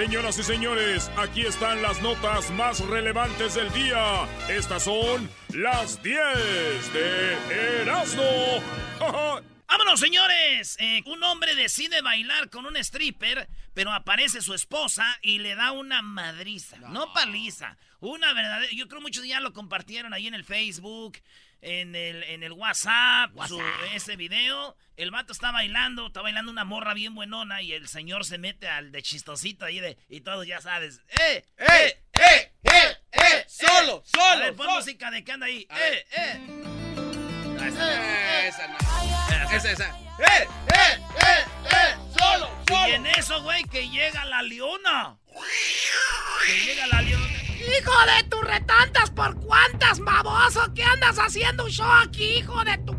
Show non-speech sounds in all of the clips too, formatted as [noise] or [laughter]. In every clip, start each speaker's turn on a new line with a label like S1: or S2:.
S1: Señoras y señores, aquí están las notas más relevantes del día. Estas son las 10 de Erasmo. [laughs]
S2: ¡Vámonos, señores! Eh, un hombre decide bailar con un stripper, pero aparece su esposa y le da una madriza. No, paliza. Una verdadera. Yo creo muchos ya lo compartieron ahí en el Facebook, en el, en el WhatsApp, su- ese video. El vato está bailando, está bailando una morra bien buenona y el señor se mete al de chistosito ahí de. Y todos ya sabes. ¡Eh! ¡Eh! ¡Eh! ¡Eh! ¡Eh!
S3: Solo,
S2: A
S3: solo,
S2: ver, pon
S3: solo.
S2: música de que anda ahí.
S3: Ver.
S2: ¡Eh! ¡Eh!
S3: Esa no. Esa, esa. ¡Eh! ¡Eh! ¡Eh! ¡Eh! ¡Solo!
S2: Y
S3: ¡Solo!
S2: en eso, güey, que llega la leona. Que llega la leona.
S4: ¡Hijo de tus retantas! ¿Por cuántas, baboso? ¿Qué andas haciendo un show aquí, hijo de tu...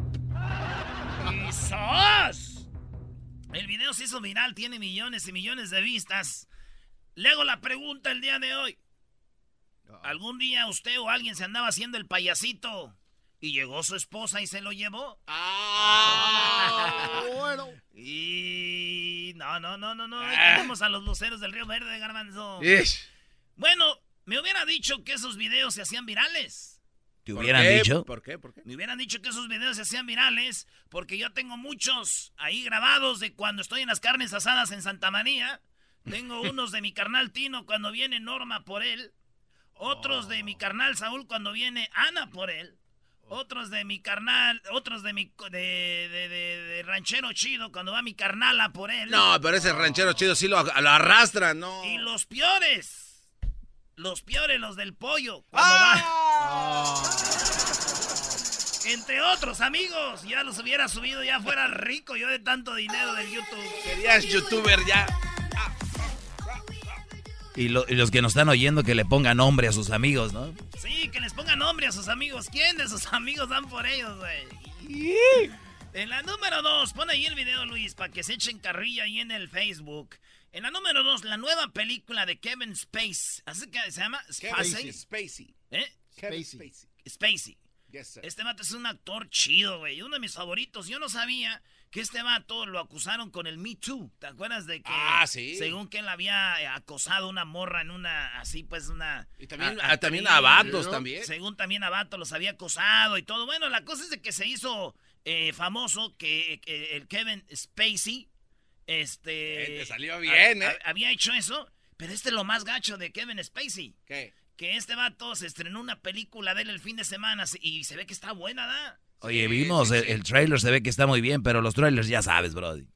S2: ¡Y sos! El video se hizo viral, tiene millones y millones de vistas. Le hago la pregunta el día de hoy. ¿Algún día usted o alguien se andaba haciendo el payasito y llegó su esposa y se lo llevó?
S3: Ah, [laughs] bueno.
S2: Y... No, no, no, no, no. Ahí
S3: Ah.
S2: tenemos a los luceros del Río Verde, garbanzo.
S3: Ish.
S2: Bueno, me hubiera dicho que esos videos se hacían virales.
S5: ¿Te
S3: ¿Por
S5: hubieran
S3: qué?
S5: dicho?
S3: ¿Por qué? ¿Por qué?
S2: Me hubieran dicho que esos videos se hacían virales porque yo tengo muchos ahí grabados de cuando estoy en las carnes asadas en Santa María. Tengo [laughs] unos de mi carnal Tino cuando viene Norma por él. Otros de mi carnal Saúl cuando viene Ana por él. Otros de mi carnal, otros de mi de, de- de- de ranchero chido cuando va mi carnala por él.
S3: No, pero ese ranchero chido sí lo, lo arrastra, ¿no?
S2: Y los peores. Los peores, los del pollo. Va.
S3: ¡Ah!
S2: Entre otros amigos, ya los hubiera subido, ya fuera rico yo de tanto dinero del YouTube.
S3: Serías youtuber ya.
S5: Y, lo- y los que nos están oyendo que le pongan nombre a sus amigos, ¿no?
S2: Sí, que les pongan nombre a sus amigos. ¿Quién de sus amigos dan por ellos, güey? En la número dos, pon ahí el video, Luis, para que se echen carrilla ahí en el Facebook. En la número dos, la nueva película de Kevin Space. ¿Así que se llama? Spacey.
S3: Spacey.
S2: ¿Eh?
S3: Kevin Spacey.
S2: Spacey.
S3: Yes, sir.
S2: Este vato es un actor chido, güey. Uno de mis favoritos. Yo no sabía que este vato lo acusaron con el Me Too. ¿Te acuerdas de que?
S3: Ah, sí.
S2: Según que él había acosado a una morra en una, así pues, una.
S3: Y también,
S2: a-
S3: ah, también a vatos
S2: ¿no?
S3: también.
S2: Según también a vato los había acosado y todo. Bueno, la cosa es de que se hizo eh, famoso que, que el Kevin Spacey, este.
S3: Eh, te salió bien, ¿eh?
S2: ha- Había hecho eso. Pero este es lo más gacho de Kevin Spacey
S3: ¿Qué?
S2: que este vato se estrenó una película de él el fin de semana y se ve que está buena, ¿da?
S5: Oye, vimos,
S3: sí,
S5: el,
S3: sí.
S5: el trailer se ve que está muy bien, pero los trailers ya sabes, brody.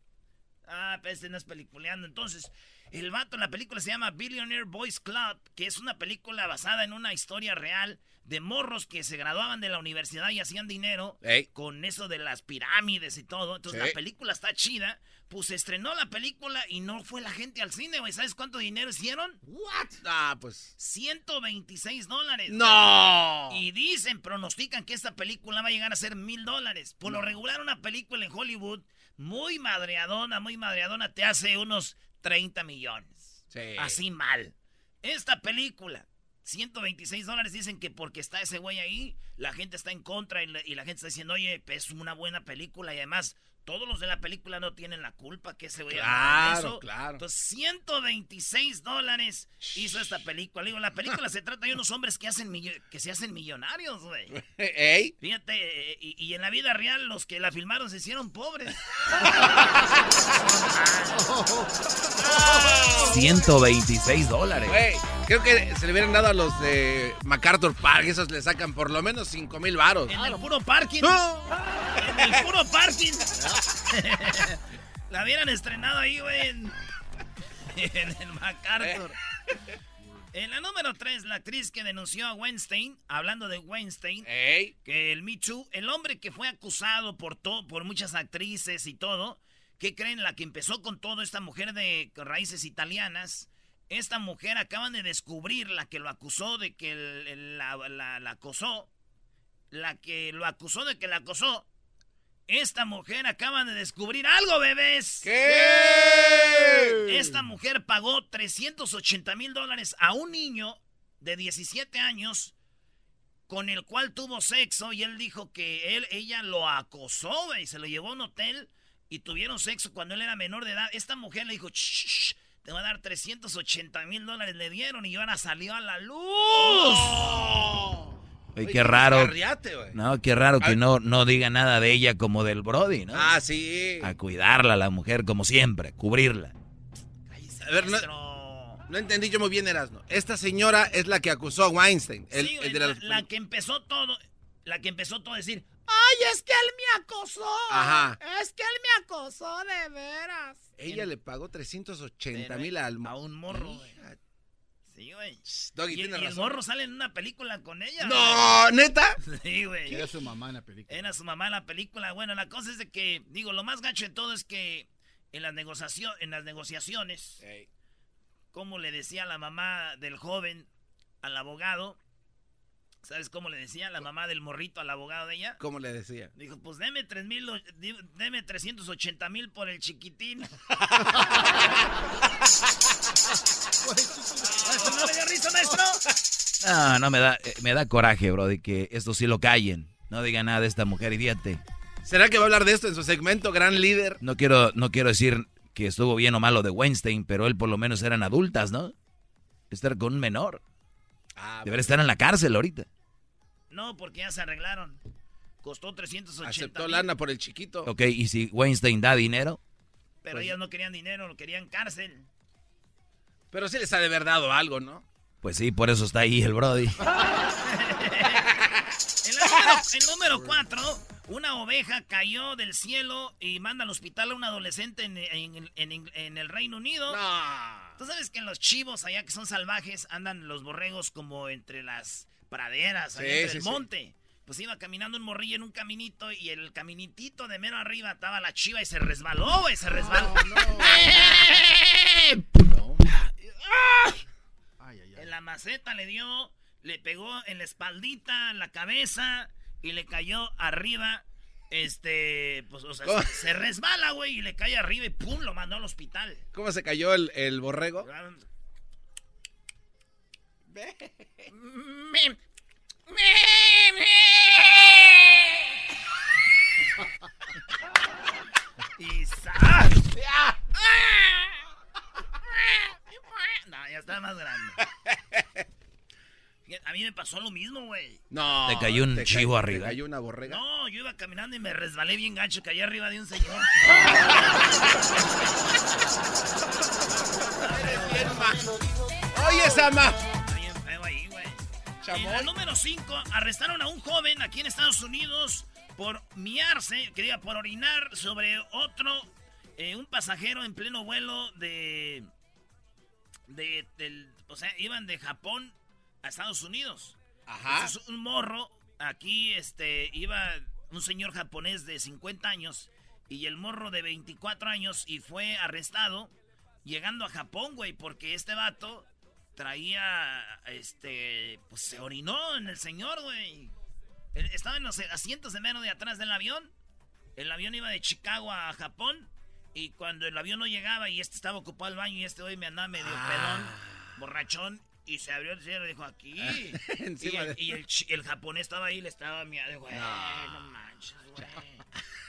S2: Ah, pero este no es peliculeando. Entonces, el vato en la película se llama Billionaire Boys Club, que es una película basada en una historia real de morros que se graduaban de la universidad y hacían dinero
S3: Ey.
S2: con eso de las pirámides y todo. Entonces,
S3: Sí.
S2: la película está chida. Pues se estrenó la película y no fue la gente al cine, güey. ¿Sabes cuánto dinero hicieron?
S3: What? Ah, pues.
S2: 126 dólares.
S3: ¡No!
S2: Y dicen, pronostican que esta película va a llegar a ser mil dólares. Por lo regular, una película en Hollywood muy madreadona, muy madreadona, te hace unos 30 millones.
S3: Sí.
S2: Así mal. Esta película, 126 dólares, dicen que porque está ese güey ahí, la gente está en contra y la, y la gente está diciendo, oye, es una buena película y además todos los de la película no tienen la culpa que se vaya
S3: Claro,
S2: eso.
S3: claro.
S2: Entonces, 126 dólares hizo esta película. Digo, la película se trata de unos hombres que, hacen que se hacen millonarios, güey. [laughs]
S3: Ey.
S2: Fíjate, eh, y, y en la vida real los que la filmaron se hicieron pobres. [laughs] [laughs]
S5: 126 dólares.
S3: Güey, creo que se le hubieran dado a los de MacArthur Park, esos le sacan por lo menos 5 mil varos.
S2: En el puro parking. En el puro parking. [laughs] la hubieran estrenado ahí, güey. En, en el MacArthur. En la número 3, la actriz que denunció a Weinstein, hablando de Weinstein,
S3: Ey.
S2: que el Me Too, el hombre que fue acusado por, to- por muchas actrices y todo, ¿qué creen? La que empezó con todo, esta mujer de raíces italianas, esta mujer acaban de descubrir, la que lo acusó de que el- el- la, la- la acosó, la que lo acusó de que la acosó, esta mujer acaban de descubrir algo, bebés.
S3: ¿Qué?
S2: Esta mujer pagó 380 mil dólares a un niño de 17 años con el cual tuvo sexo y él dijo que él, ella lo acosó, güey, se lo llevó a un hotel y tuvieron sexo cuando él era menor de edad. Esta mujer le dijo, "Shh, shh, te va a dar 380 mil dólares, le dieron y ahora salió a la luz.
S5: Oye, qué raro. No, qué raro que
S3: Ay.
S5: no, no diga nada de ella como del Brody, ¿no?
S3: Ah, sí.
S5: A cuidarla, la mujer, como siempre, cubrirla.
S3: A ver, no, no entendí yo muy bien, Erasmo. Esta señora es la que acusó a Weinstein. El,
S2: Sí,
S3: el de
S2: la,
S3: las-
S2: la que empezó todo, la que empezó todo a decir, ay, es que él me acosó.
S3: Ajá.
S2: Es que él me acosó de veras.
S3: Ella le pagó 380
S2: Pero,
S3: mil al
S2: a un morro, güey. Sí, güey.
S3: Doggy,
S2: Y,
S3: tienes
S2: y el
S3: razón.
S2: morro sale en una película con ella.
S3: No, neta. [laughs]
S2: Sí, güey.
S6: Era su mamá en la película.
S2: Era su mamá en la película. Bueno, la cosa es de que, digo, lo más gacho de todo es que en las, negociacio- en las negociaciones, como le decía la mamá del joven al abogado, ¿sabes cómo le decía la mamá del morrito al abogado de ella?
S3: ¿Cómo le decía?
S2: Dijo, pues deme tres mil, o- di- deme 380 mil por el chiquitín. [laughs] [laughs] ¿Maestro, ¿No le dio risa, maestro?
S5: No, no me da, eh, me da coraje, Brody, que esto sí lo callen. No diga nada de esta mujer, idiate.
S3: ¿Será que va a hablar de esto en su segmento Gran Líder?
S5: No quiero, no quiero decir que estuvo bien o malo de Weinstein, pero él por lo menos eran adultas, ¿no? Estar con un menor.
S3: Ah,
S5: Debería estar en la cárcel ahorita.
S2: No, porque ya se arreglaron. Costó 380
S3: aceptó
S2: mil,
S3: lana por el chiquito.
S5: Ok, y si Weinstein da dinero,
S2: pero
S3: Pues-
S2: ellas no querían dinero, lo querían cárcel.
S3: Pero sí les ha de haber dado algo, ¿no?
S5: pues sí, por eso está ahí el Brody. [laughs]
S2: En la número, el número 4, una oveja cayó del cielo y manda al hospital a un adolescente en, en- en- en el Reino Unido.
S3: No.
S2: Tú sabes que en los chivos allá que son salvajes andan los borregos como entre las praderas, allá
S3: Sí,
S2: entre
S3: sí,
S2: el monte. Pues iba caminando un morrillo en un caminito y el caminitito de mero arriba estaba la chiva y se resbaló, güey, se resbaló. [laughs]
S6: Ay, ay, ay.
S2: En la maceta le dio, le pegó en la espaldita, en la cabeza y le cayó arriba. Este, pues, o sea, se resbala, güey, y le cae arriba y pum, lo mandó al hospital.
S3: ¿Cómo se cayó el, el borrego?
S2: Y. No, ya está más grande. A mí me pasó lo mismo, güey.
S3: No.
S5: Te cayó un
S3: ca-
S5: chivo
S3: te
S5: arriba.
S3: cayó una borrega.
S2: No, yo iba caminando y me resbalé bien gacho, caí arriba de un señor.
S3: Oye, Sama.
S2: Está bien ahí, güey. En la número 5, arrestaron a un joven aquí en Estados Unidos por miarse, quería por orinar sobre otro, eh, un pasajero en pleno vuelo de, de, del, o sea, iban de Japón a Estados Unidos.
S3: Ajá.
S2: Entonces, un morro, aquí, este, iba un señor japonés de 50 años y el morro de 24 años y fue arrestado llegando a Japón, güey, porque este vato traía, este, pues se orinó en el señor, güey. Estaba en los asientos de menos de atrás del avión. El avión iba de Chicago a Japón. Y cuando el avión no llegaba y este estaba ocupado el baño y este hoy me andaba medio pedón, borrachón, y se abrió el cielo y dijo aquí. [laughs] y el, y el el japonés estaba ahí, le estaba mirando, güey, no manches.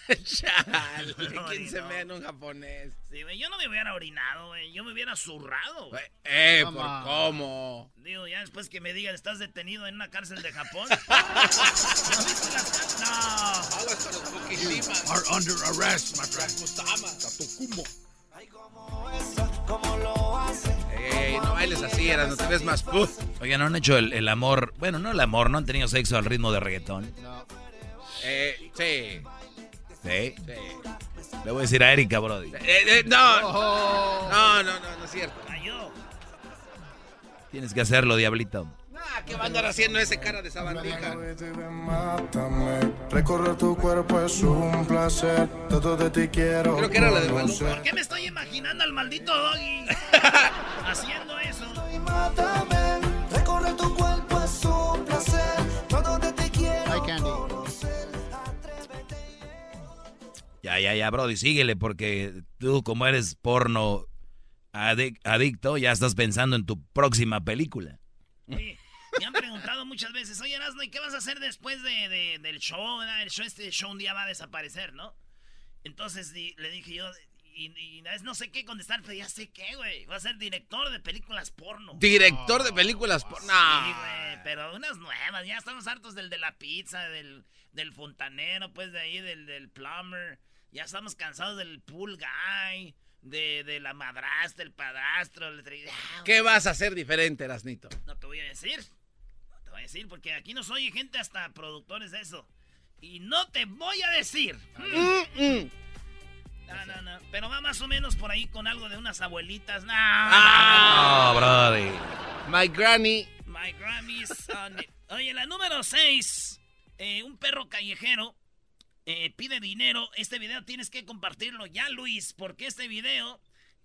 S2: [laughs]
S3: Chale, ¿quién se mea en un japonés?
S2: Sí, güey, yo no me hubiera orinado, güey. Yo me hubiera zurrado.
S3: Güey, Eh, ¿por cómo?
S2: Digo, ya después que me digan, estás detenido en una cárcel de Japón. [laughs] ¿No viste las No.
S3: Fukushimas.
S7: Are under arrest, my friend.
S3: Ey, no bailes así, eras, no te ves más puff.
S5: Oigan, ¿no han hecho el, el amor? Bueno, no el amor, no han tenido sexo al ritmo de reggaetón.
S6: No.
S3: Eh, sí,
S5: Sí.
S3: sí.
S5: Le voy a decir a Erika, Brody.
S3: Eh, eh, no,
S6: Oh.
S3: no, no, no, no es cierto.
S2: Cayó.
S5: Tienes que hacerlo, diablito.
S3: Ah, ¿qué va a andar haciendo ese cara de sabandija?
S8: Mátame, recorrer tu cuerpo es un placer, todo de ti quiero
S3: Creo que era la de
S8: conocer.
S2: ¿Por qué me estoy imaginando al maldito Doggy [laughs] haciendo eso?
S5: Ya, ya, ya, Brody, síguele porque tú como eres porno adic- adicto, ya estás pensando en tu próxima película.
S2: Me han preguntado muchas veces, oye, Erasmo, ¿y qué vas a hacer después de, de- del show? verdad? El show, este show un día va a desaparecer, ¿no? Entonces le dije yo, y, y una vez no sé qué contestar, pero ya sé qué, güey. Va a ser director de películas porno.
S3: Director de películas por...
S2: Sí,
S3: No.
S2: güey, pero unas nuevas. Ya estamos hartos del de la pizza, del, del fontanero, pues de ahí, del, del plumber. Ya estamos cansados del pool guy, de, de la madrastra, el padrastro. el tri- Ah,
S3: ¿Qué vas a hacer diferente, Erasnito?
S2: No te voy a decir. No te voy a decir, porque aquí nos oye gente hasta productores de eso. Y no te voy a decir.
S3: Mm,
S2: No, no, no. Pero va más o menos por ahí con algo de unas abuelitas. No.
S3: Ah.
S5: Oh, Brody.
S3: My granny.
S2: My Grammys on it. Oye, la número 6. un perro callejero eh, pide dinero. Este video tienes que compartirlo ya, Luis, porque este video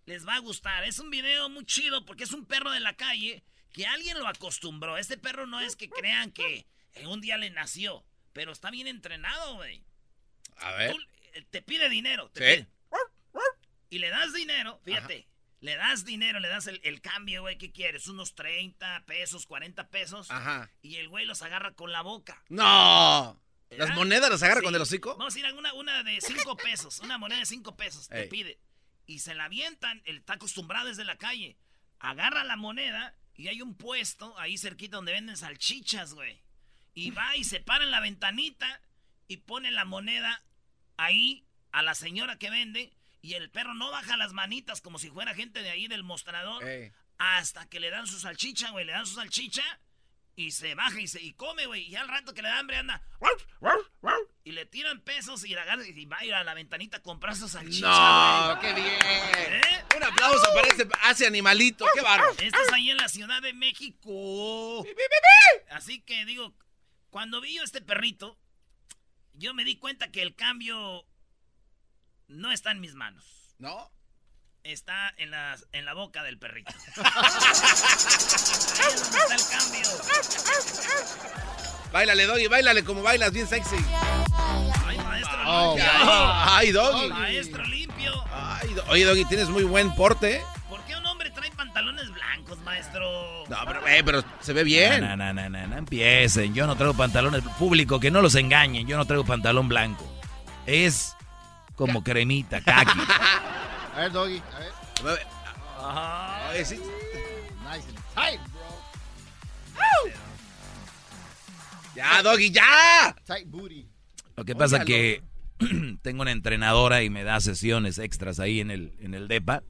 S2: les va a gustar. Es un video muy chido porque es un perro de la calle que alguien lo acostumbró. Este perro no es que crean que en un día le nació, pero está bien entrenado, güey.
S3: A ver.
S2: Tú, eh, te pide dinero. te
S3: Sí.
S2: pide. Y le das dinero, fíjate. Le das dinero, le das el, el cambio, güey. ¿Qué quieres? Unos 30 pesos, 40 pesos.
S3: Ajá.
S2: Y el güey los agarra con la boca.
S3: No. ¿Las
S2: ¿Verdad?
S3: monedas las agarra
S2: Sí.
S3: con el hocico?
S2: Vamos a ir a una, una de 5 pesos. Una moneda de 5 pesos. Te
S3: Ey.
S2: pide. Y se la avientan. Él está acostumbrado desde la calle. Agarra la moneda y hay un puesto ahí cerquita donde venden salchichas, güey. Y va y se para en la ventanita y pone la moneda ahí a la señora que vende. Y el perro no baja las manitas como si fuera gente de ahí del mostrador.
S3: Ey.
S2: Hasta que le dan su salchicha, güey. Le dan su salchicha y se baja y se y come, güey. Y al rato que le da hambre anda. Y le tiran pesos y la agarra y va a ir a la ventanita a comprar su salchicha,
S3: No, qué bien.
S2: ¿Eh?
S3: Un aplauso para ese, ese animalito. Qué bárbaro.
S2: Esto es ahí en la Ciudad de México. Así que digo, cuando vi yo este perrito, yo me di cuenta que el cambio no está en mis manos.
S3: ¿No?
S2: Está en la, en la boca del perrito. [laughs] Ahí es donde está el cambio.
S3: Báilale, Doggy, báilale como bailas bien sexy.
S2: Ay, maestro
S6: Oh,
S2: limpio.
S3: Ay, Doggy.
S2: Maestro limpio.
S3: Ay, Do- Oye, Doggy, tienes muy buen porte. ¿eh?
S2: ¿Por qué un hombre trae pantalones blancos, maestro?
S3: No, pero, eh, pero se ve bien.
S5: No, no, no, no, no empiecen. Yo no traigo pantalones público, que no los engañen. Yo no traigo pantalón blanco. Es como cremita, [laughs] kaki.
S6: A ver, Doggy. A ver.
S3: Oye, sí.
S6: Nice and tight, bro.
S3: Ya, Doggy, ya.
S6: Tight booty.
S5: Lo que pasa
S3: Óigalo.
S5: que [clears throat] tengo una entrenadora y me da sesiones extras ahí en el, en el DEPA.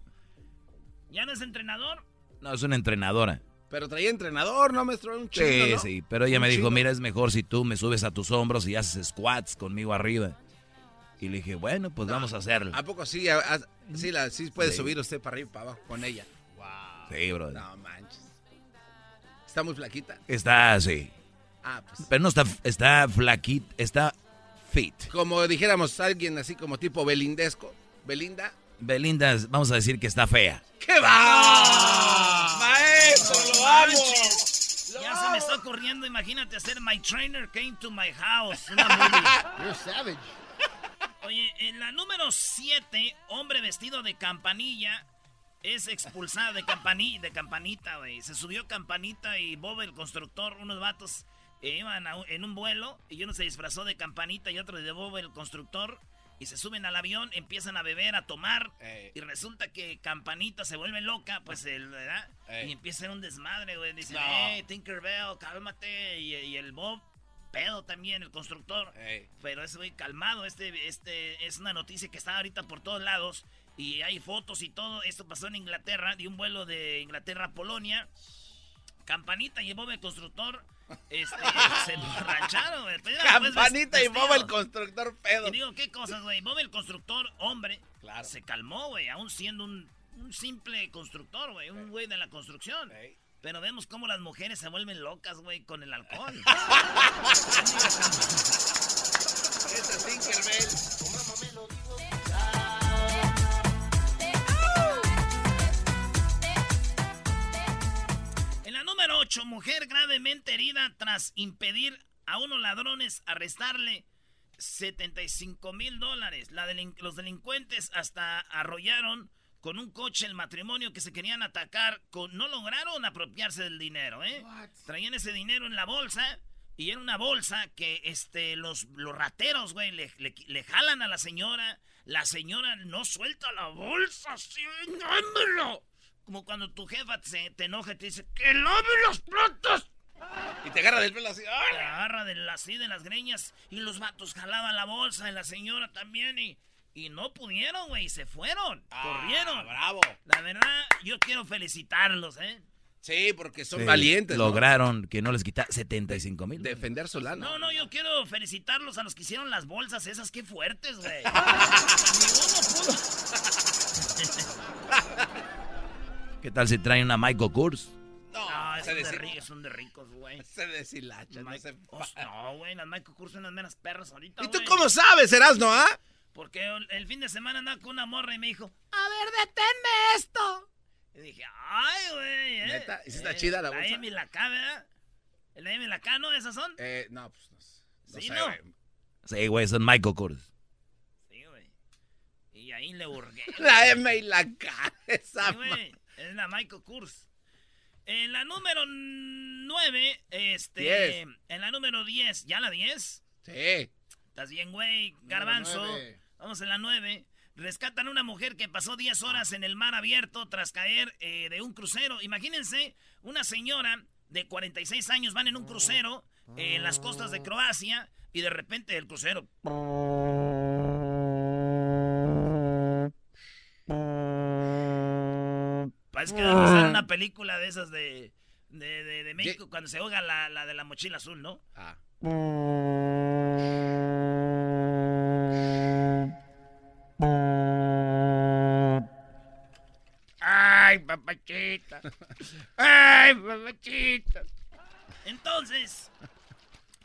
S2: ¿Ya no es entrenador?
S5: No, es una entrenadora.
S3: Pero traía entrenador, ¿no, maestro? Un chino,
S5: Sí,
S3: ¿no?
S5: sí, pero ella
S3: Un
S5: me dijo, mira, es mejor si tú me subes a tus hombros y haces squats conmigo arriba. Y le dije, bueno, pues vamos a hacerlo.
S3: ¿A poco sí? A- a- sí, la, sí puede
S5: Sí.
S3: subir usted para arriba y para abajo con ella.
S5: Sí, bro.
S3: No manches. Está muy flaquita.
S5: Está así.
S3: Ah, pues.
S5: Pero no está, está flaquita, está fit.
S3: Como dijéramos alguien así como tipo belindesco. Belinda.
S5: Belinda, vamos a decir que está fea.
S3: ¡Qué va! ¡Maestro, lo amo!
S2: Ya se me está ocurriendo, imagínate hacer My Trainer Came to My House. Una movie. [laughs]
S6: You're savage.
S2: Oye, en la número 7, hombre vestido de campanilla es expulsado de campanilla, de campanita, güey. Se subió campanita y Bob el constructor, unos vatos E iban a en un vuelo y uno se disfrazó de campanita y otro de Bob el constructor. Y se suben al avión, empiezan a beber, a tomar.
S3: Ey.
S2: Y resulta que Campanita se vuelve loca, pues, el, ¿verdad?
S3: Ey.
S2: Y empieza a ser un desmadre, güey. Dicen,
S3: No.
S2: hey, Tinkerbell, cálmate. Y, y el Bob, pedo también, el constructor.
S3: Ey.
S2: Pero es muy calmado. Este, este es una noticia que está ahorita por todos lados. Y hay fotos y todo. Esto pasó en Inglaterra, de un vuelo de Inglaterra a Polonia. Campanita y Bob el constructor este, [laughs] se emborracharon. Pero después
S3: Campanita y Bob el constructor pedo.
S2: Y digo, ¿qué cosas, güey? Bob el constructor, hombre,
S3: Claro.
S2: se calmó, güey, aún siendo un, un simple constructor, güey, un güey de la construcción.
S3: Ey.
S2: Pero vemos cómo las mujeres se vuelven locas, güey, con el alcohol. [laughs] En la número 8, mujer gravemente herida tras impedir a unos ladrones arrestarle 75 mil dólares. Los delincuentes hasta arrollaron con un coche el matrimonio que se querían atacar. Con, no lograron apropiarse del dinero, ¿eh? Traían ese dinero en la bolsa. Y era una bolsa que este, los, los rateros, güey, le, le- le jalan a la señora. La señora no suelta la bolsa, así, dámelo. Como cuando tu jefa se, te enoja y te dice, ¡que lave los platos!
S3: Y te agarra del pelo así.
S2: Te
S3: ¡ay!
S2: agarra de la- así de las greñas y los vatos jalaban la bolsa y la señora también y, y no pudieron, güey, se fueron,
S3: Ah,
S2: corrieron.
S3: bravo.
S2: La verdad, yo quiero felicitarlos, ¿eh?
S3: Sí, porque son
S5: Sí,
S3: valientes. ¿no?
S5: Lograron que no les quita 75 mil.
S3: defender su lana.
S2: No, no, yo quiero felicitarlos a los que hicieron las bolsas esas, qué fuertes, güey. Ni uno pudo.
S5: ¿Qué tal si traen una Michael Kors?
S3: No,
S2: No, de,
S3: deshil-
S2: ri- son de ricos, güey. [laughs]
S3: se deshilacha, no se
S2: güey, las Michael Kors son las meras perras ahorita,
S3: ¿Y tú cómo sabes, Erasno, ah?
S2: Porque el, fin de semana andaba con una morra y me dijo, a ver, deténme esto. Y dije, ay, güey. Eh,
S3: ¿Neta? ¿Y sí está chida la bolsa?
S2: La M y la K, ¿verdad? ¿La M y la K, no? ¿Esas son?
S3: Eh, no, pues no, sé. no
S2: Sí,
S3: sé,
S2: ¿no?
S3: güey.
S5: Sí, güey, son Michael Kors.
S2: Sí, güey. Y ahí le hurgué. [laughs]
S3: La M y la K. [laughs] Esa
S2: Sí, güey. Es la Michael Kors. En la número 9, este.
S3: Diez.
S2: En la número 10, ¿ya la 10?
S3: Sí.
S2: Estás bien, güey. Garbanzo. Vamos en la 9. Rescatan a una mujer que pasó 10 horas en el mar abierto tras caer eh, de un crucero. Imagínense, una señora de 46 años van en un crucero eh, en las costas de Croacia y de repente el crucero. Parece que va a ser una película de esas de, de, de- de México cuando se ahoga la, la de la mochila azul, ¿no?
S3: Ah.
S2: Papachita. Ay, papachita. Entonces,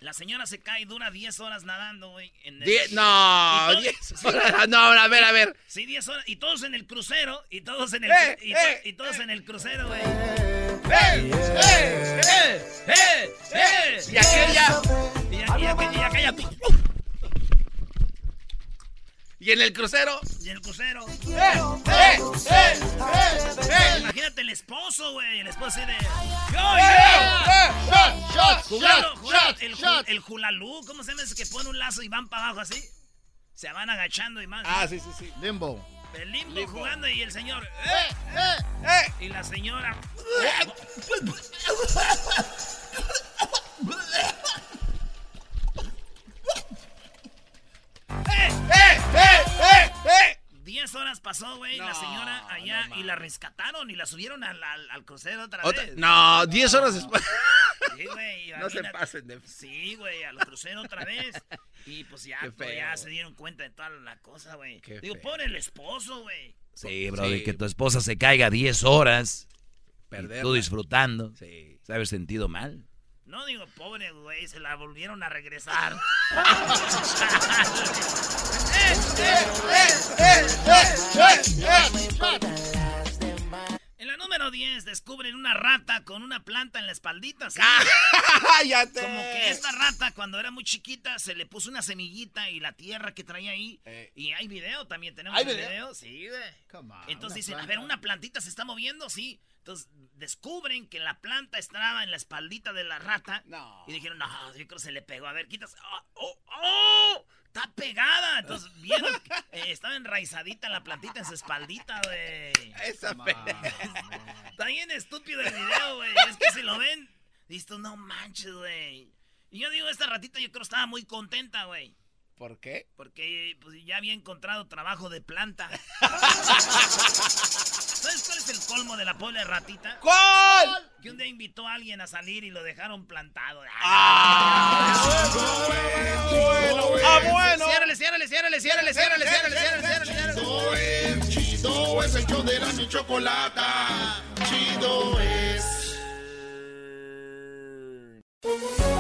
S2: la señora se cae dura 10 horas nadando, güey. en el-
S3: Die- no,
S2: Y todo-
S3: 10 [laughs]
S2: sí,
S3: horas. [laughs] No, a ver, a ver.
S2: Sí, 10 horas. Y todos en el crucero. Y todos en el,
S3: ¡Eh,
S2: y, to-
S3: eh,
S2: y todos en el crucero, güey.
S3: ¡Eh! ¡Eh!
S2: ¡Eh! ¡Eh!
S3: Y aquella.
S2: Y, a- y aqu- y aquella.
S3: Y en el crucero.
S2: Y el crucero.
S3: ¡Eh! ¡Eh! ¡Eh! ¡Eh!
S2: El esposo, güey. El esposo así de.
S3: ¡Eh!
S2: ¡Yo,
S3: ¡Eh! ¡Shot! ¡Shot!
S2: el julalú, ¿cómo se llama ese que pone un lazo y van para abajo así? Se van agachando y más.
S3: Ah, sí, sí, sí.
S6: Limbo.
S2: El limbo,
S3: Limbo.
S2: jugando y el señor.
S3: ¡Eh! ¡Eh! ¡Eh!
S2: Y la señora. 10 horas pasó, güey, la señora allá
S3: no
S2: y la rescataron y la subieron al, al- al crucero otra,
S3: Otra-
S2: vez.
S3: No, 10 horas después.
S2: Sí, güey. [laughs]
S3: No se pasen de.
S2: Sí, güey, al crucero otra vez. Y pues ya, pues,
S3: feo.
S2: ya se dieron cuenta de toda la cosa, güey. Digo,
S3: feo.
S2: pobre el esposo, güey.
S5: Sí, bro, de
S3: Sí.
S5: que tu esposa se caiga 10 horas. y
S3: Perderla.
S5: tú disfrutando.
S3: Sí.
S5: ¿Se haber sentido mal?
S2: No digo pobre, güey, se la volvieron a regresar. [laughs] [laughs] En la número 10, descubren una rata con una planta en la espaldita. ¿sí? [laughs]
S3: ¡Cállate!
S2: Como que esta rata, cuando era muy chiquita, se le puso una semillita y la tierra que traía ahí.
S3: Eh.
S2: Y hay video también, tenemos
S3: ¿Hay video?
S2: video. Sí, güey. Entonces dicen, a ver, una plantita se está moviendo, sí. Entonces descubren que la planta estaba en la espaldita de la rata.
S3: No.
S2: Y dijeron, no, yo creo que se le pegó. A ver, quitas. ¡Oh! ¡Oh! oh, ¡Está pegada! Entonces vieron que eh, estaba enraizadita la plantita en su espaldita, güey.
S3: Esa
S6: man.
S2: Está bien estúpido el video, güey. Es que si lo ven, listo, no manches, güey. Y yo digo, esta ratita yo creo que estaba muy contenta, güey.
S3: ¿Por qué?
S2: Porque pues, ya había encontrado trabajo de planta. [laughs] ¿Sabes cuál es el colmo de la pobre ratita?
S3: ¿Cuál?
S2: Que un día invitó a alguien a salir y lo dejaron plantado.
S3: ¡Ah! bueno, bueno! ¡Ah, bueno!
S2: ¡Ciérrale, ciérrale, ciérrale, ciérrale, ciérrale, ciérrale, ciérrale! Chido es,
S8: chido es el show de la mi chocolata. Chido es.